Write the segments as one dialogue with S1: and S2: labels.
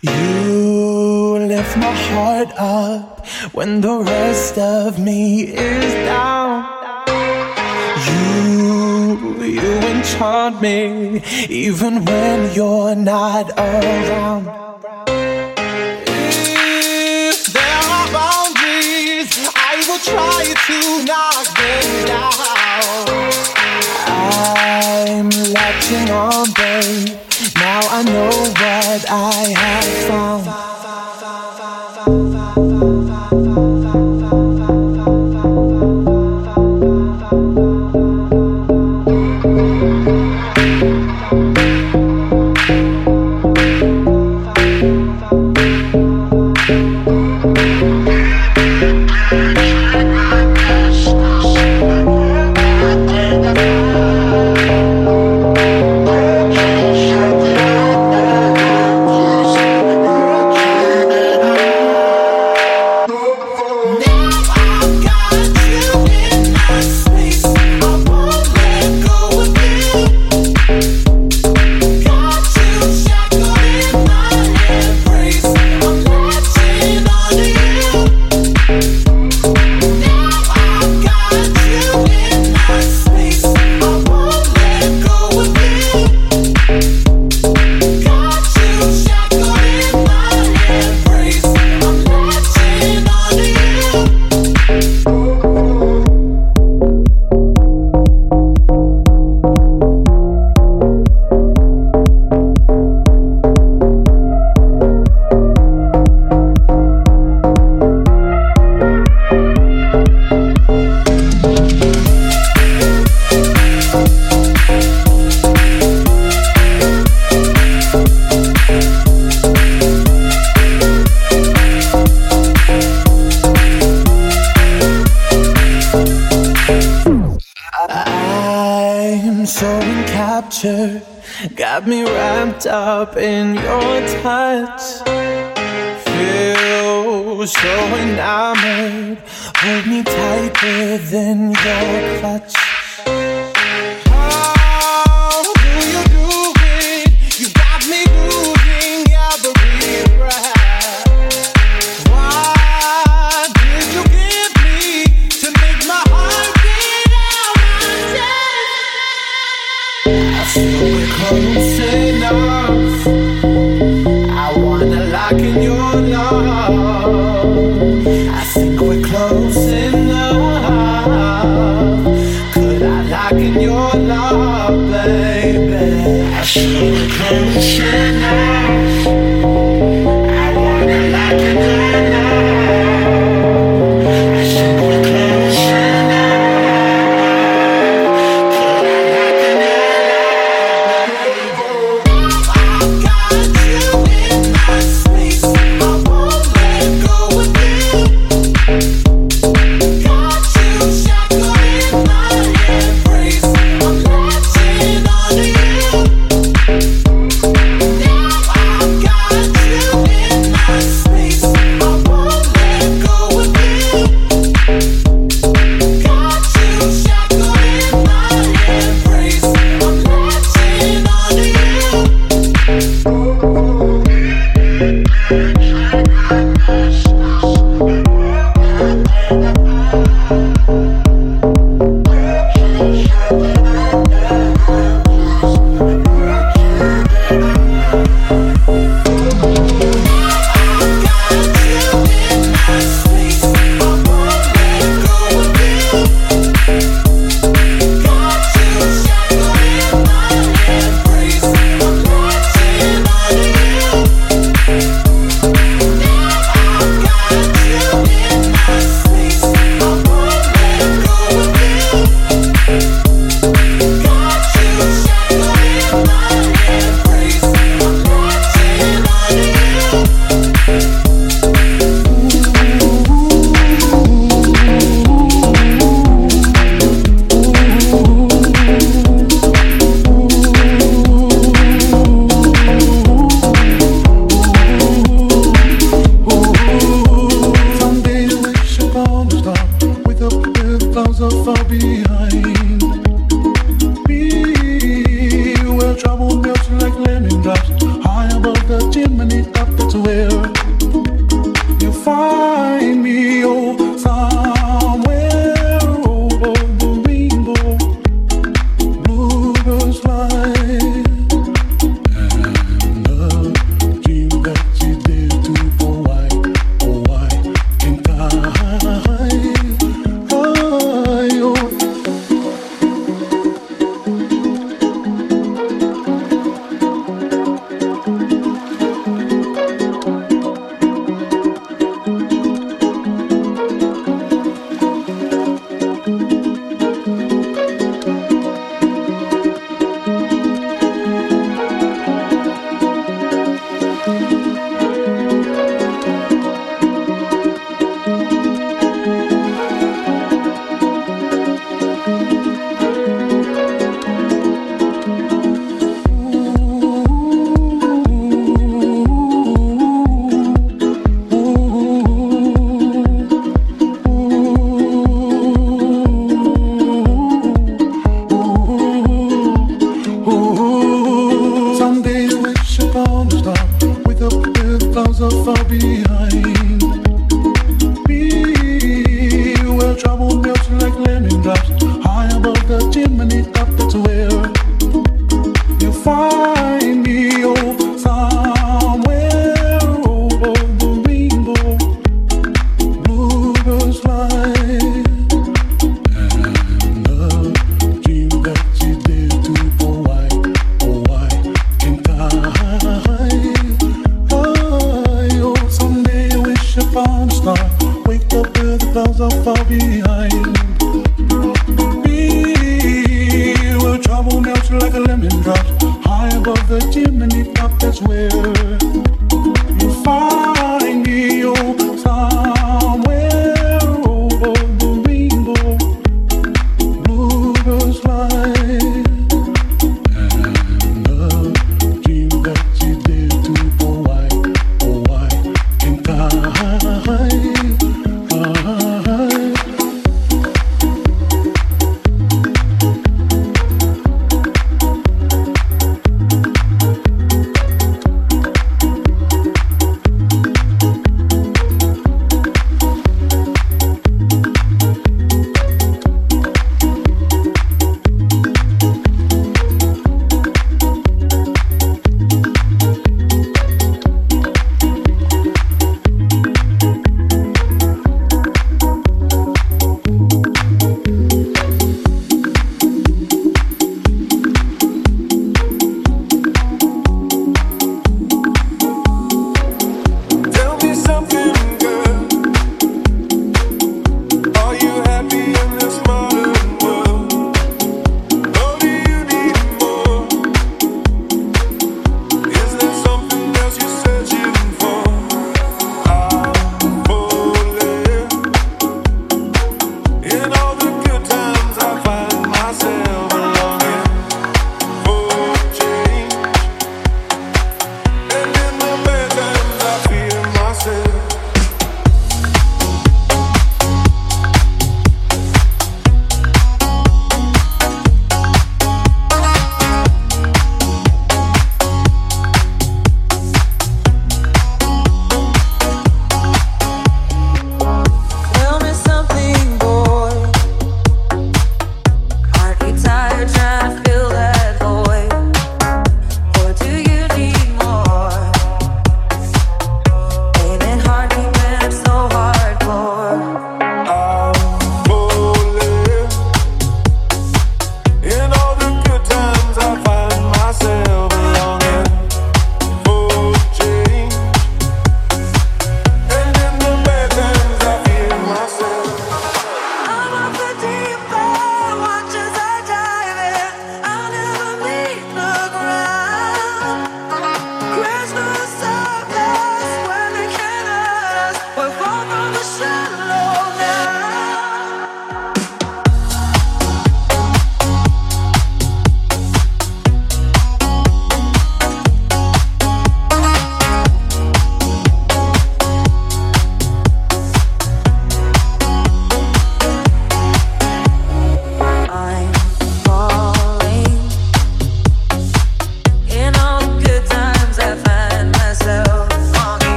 S1: You lift my heart up when the rest of me is down. You, you enchant me even when you're not around. If there are boundaries, I will try to knock them down. I'm latching on, babe. Now I know what I have found.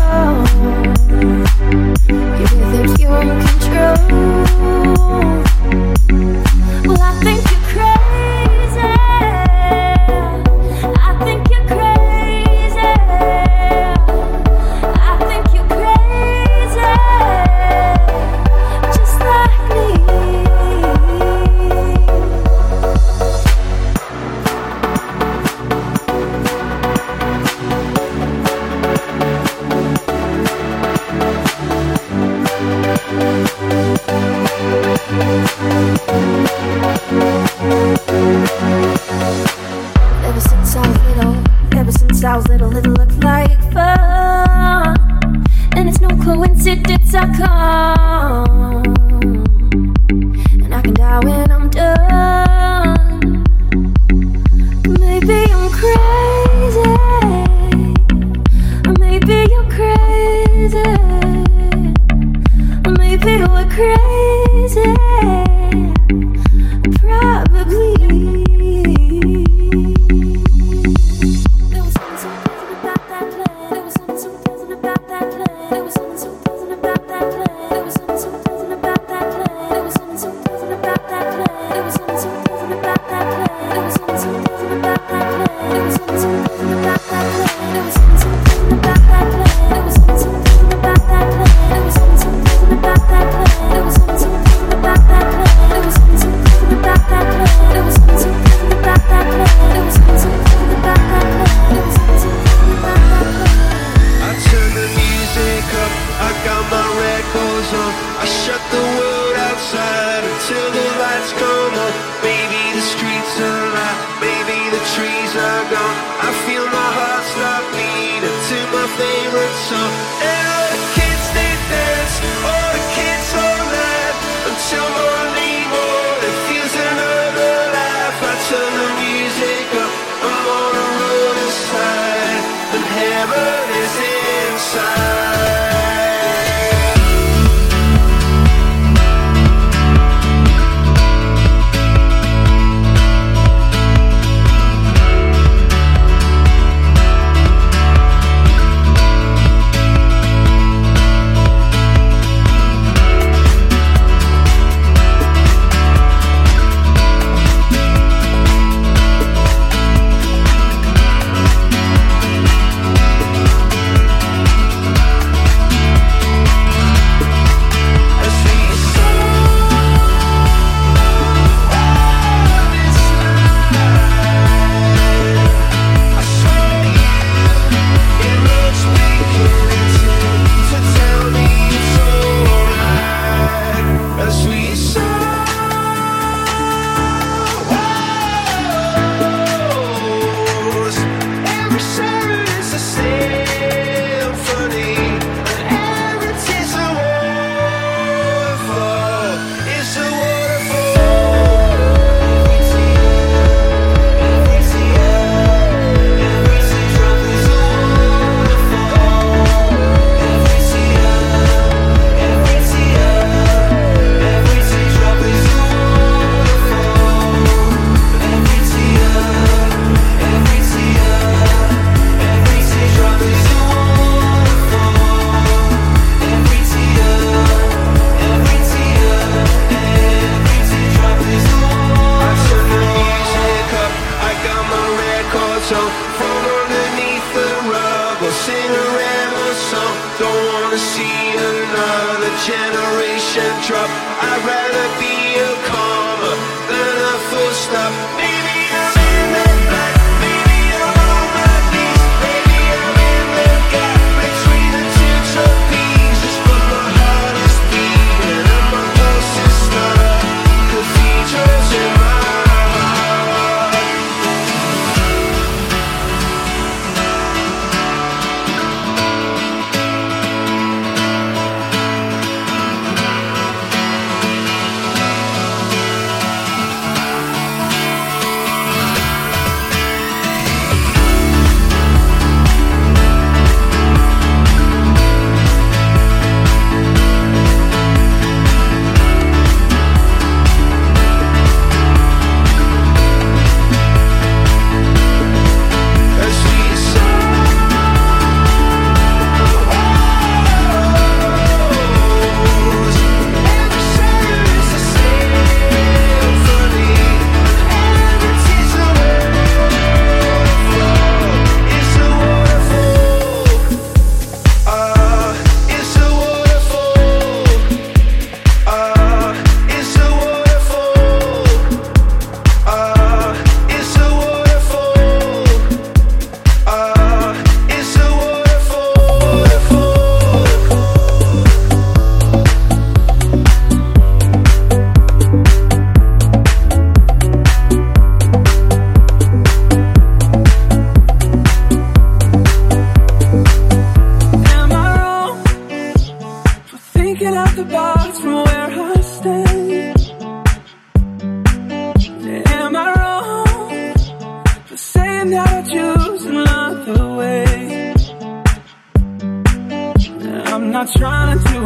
S1: Oh. Trying to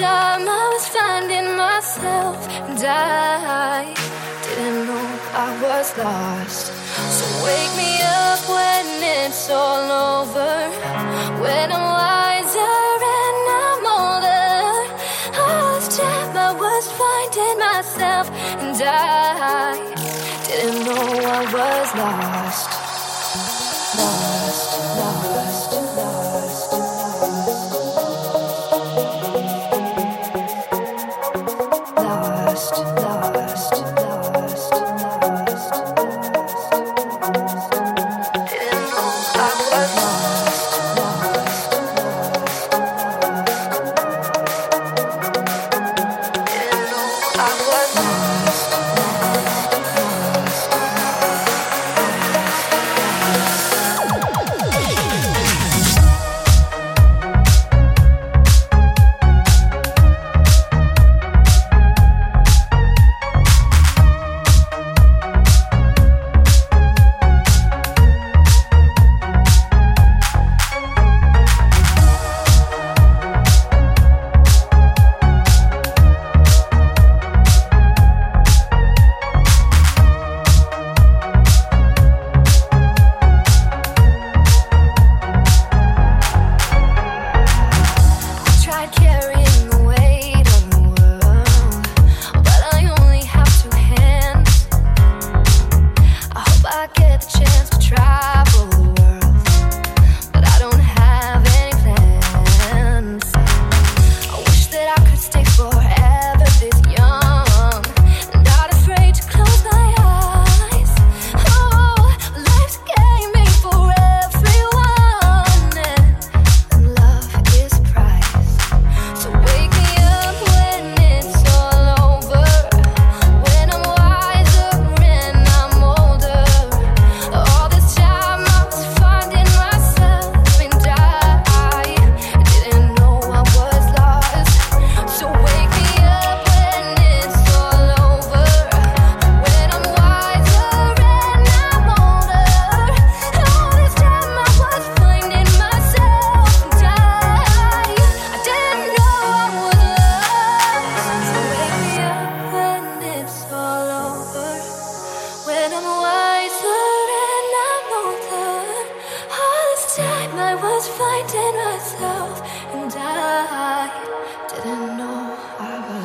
S1: time I was finding myself, and I didn't know I was lost. So wake me up when it's all over, when I'm wiser and I'm older. I lost time I was
S2: finding myself, and I didn't know I was lost.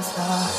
S3: star.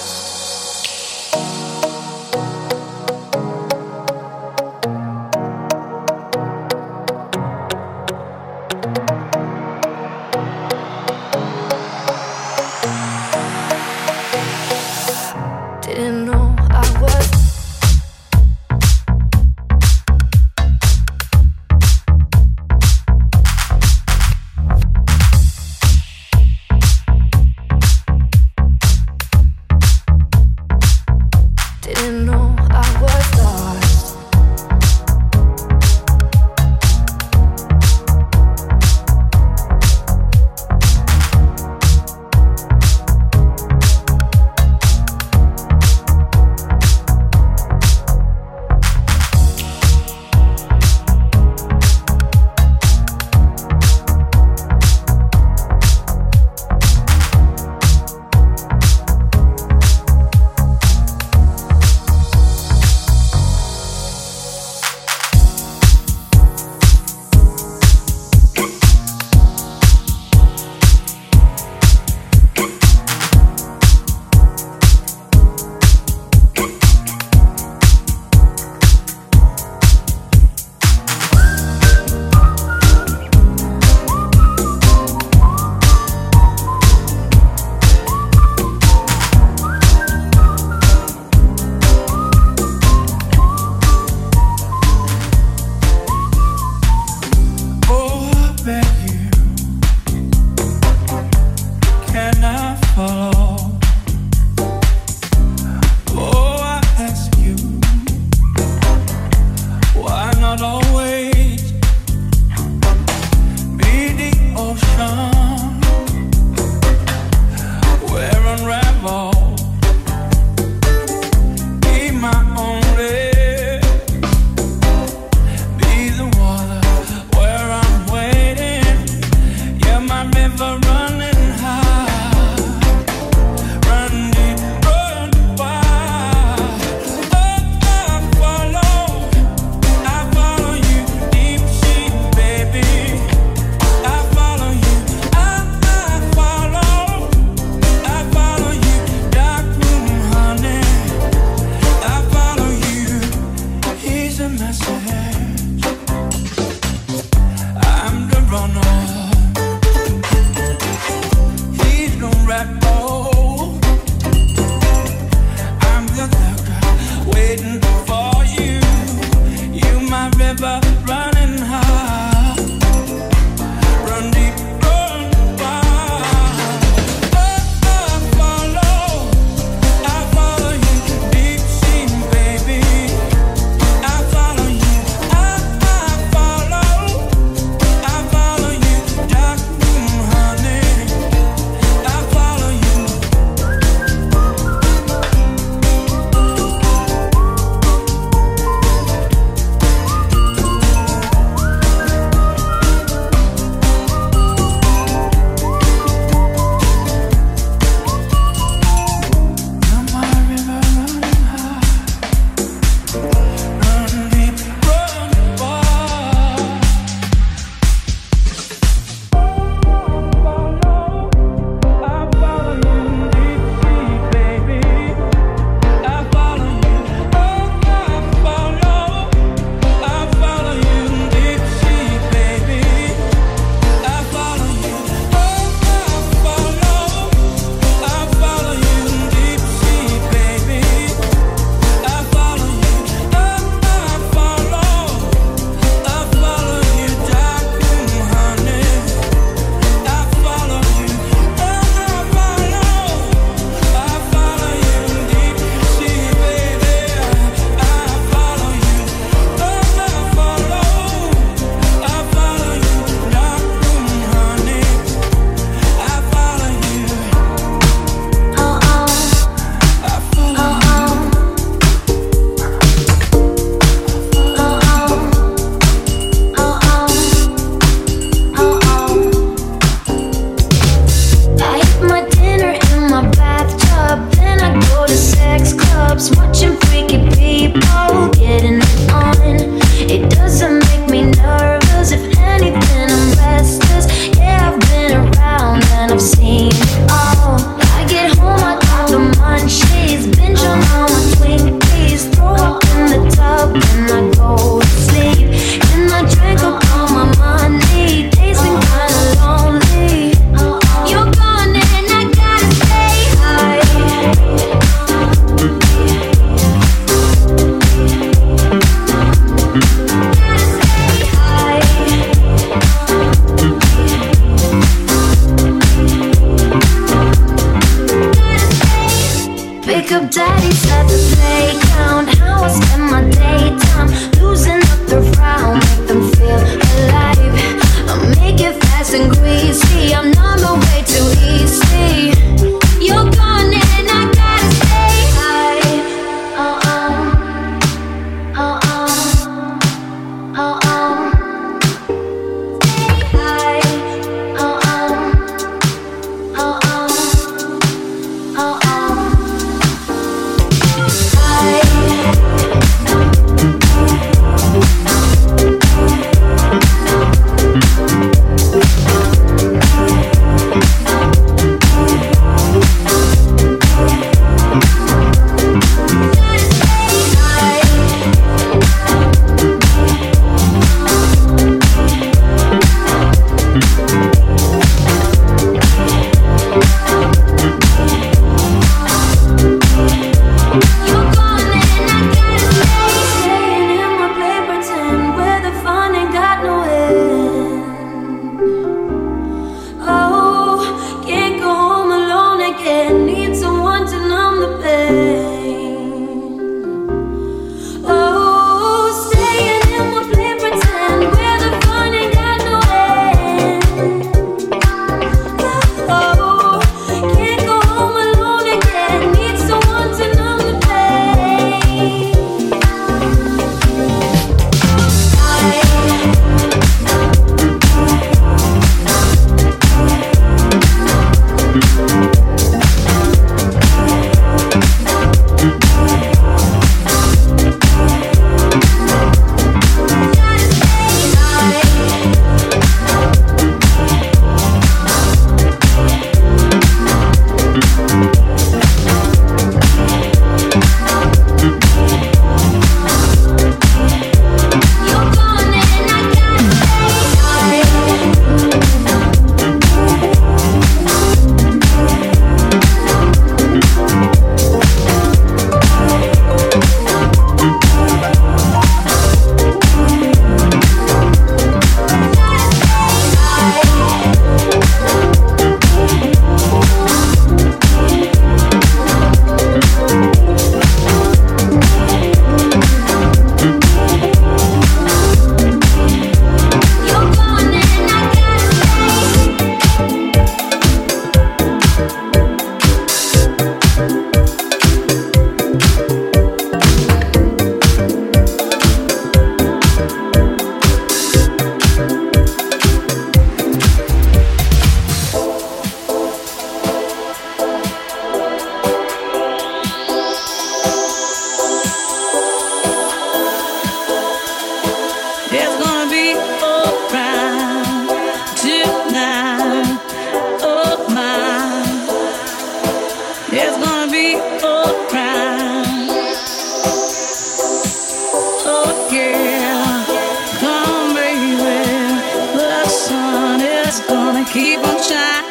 S3: Keep on te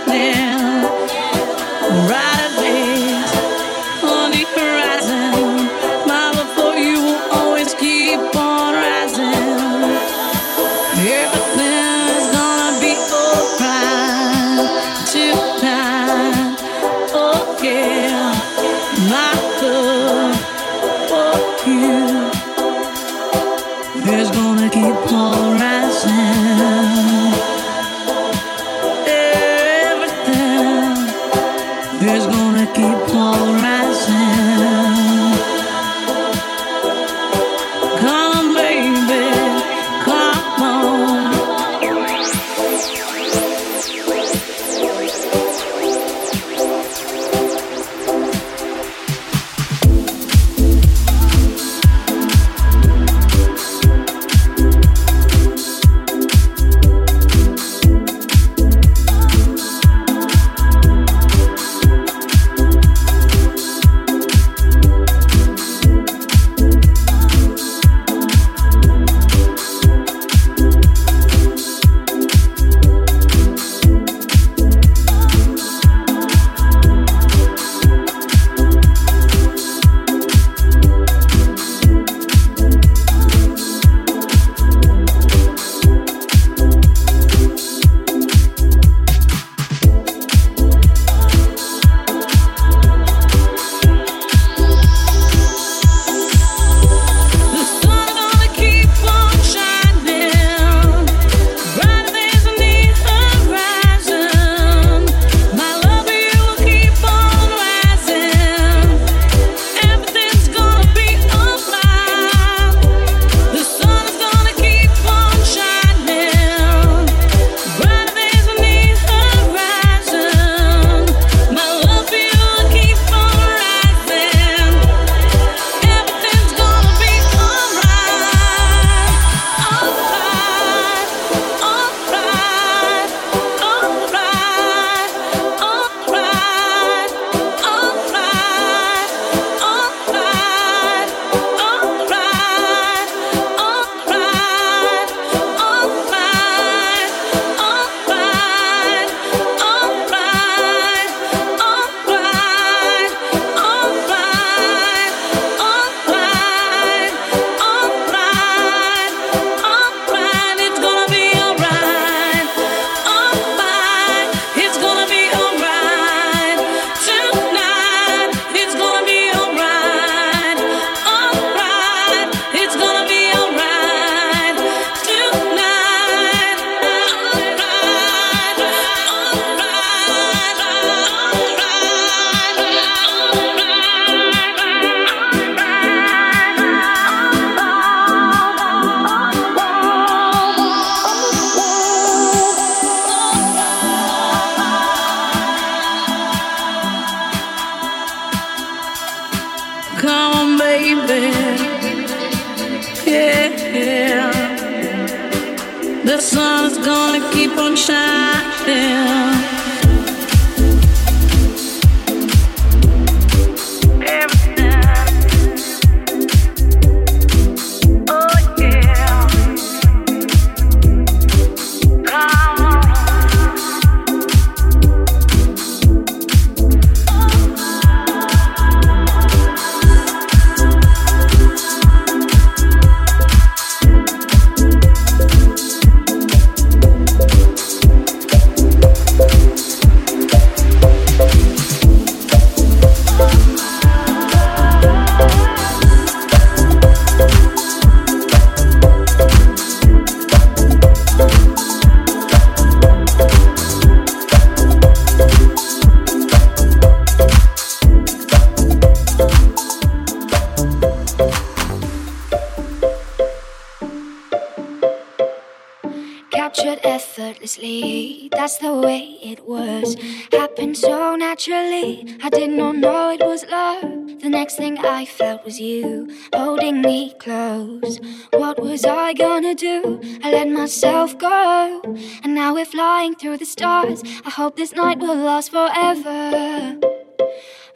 S2: that's the way it was. Happened so naturally, I did not know it was love. The next thing I felt was you holding me close. What was I gonna do? I let myself go, and now we're flying through the stars. I hope this night will last forever.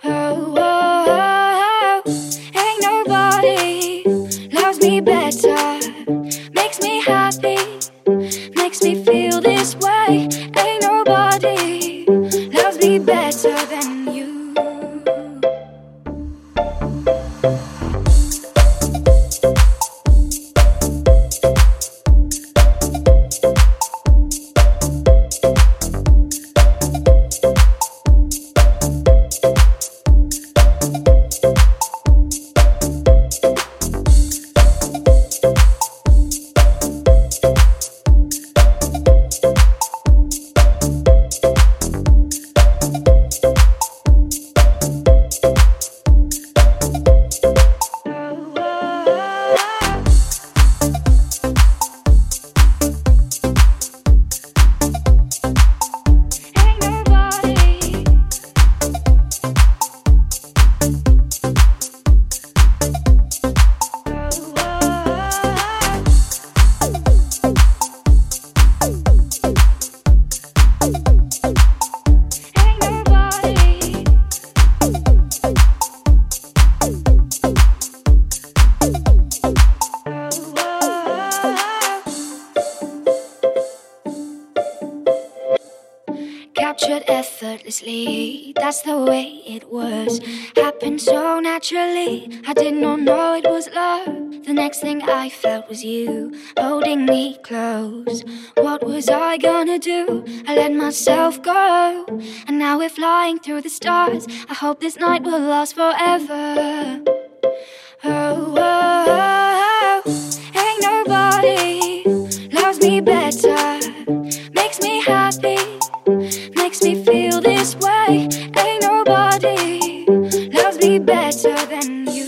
S2: Oh, oh, oh. ain't nobody loves me better, makes me happy, makes me feel this way. That's naturally, I did not know it was love. The next thing I felt was you holding me close. What was I gonna do? I let myself go, and now we're flying through the stars. I hope this night will last forever. Oh, oh, oh. ain't nobody loves me better, makes me happy, makes me feel this way better than you.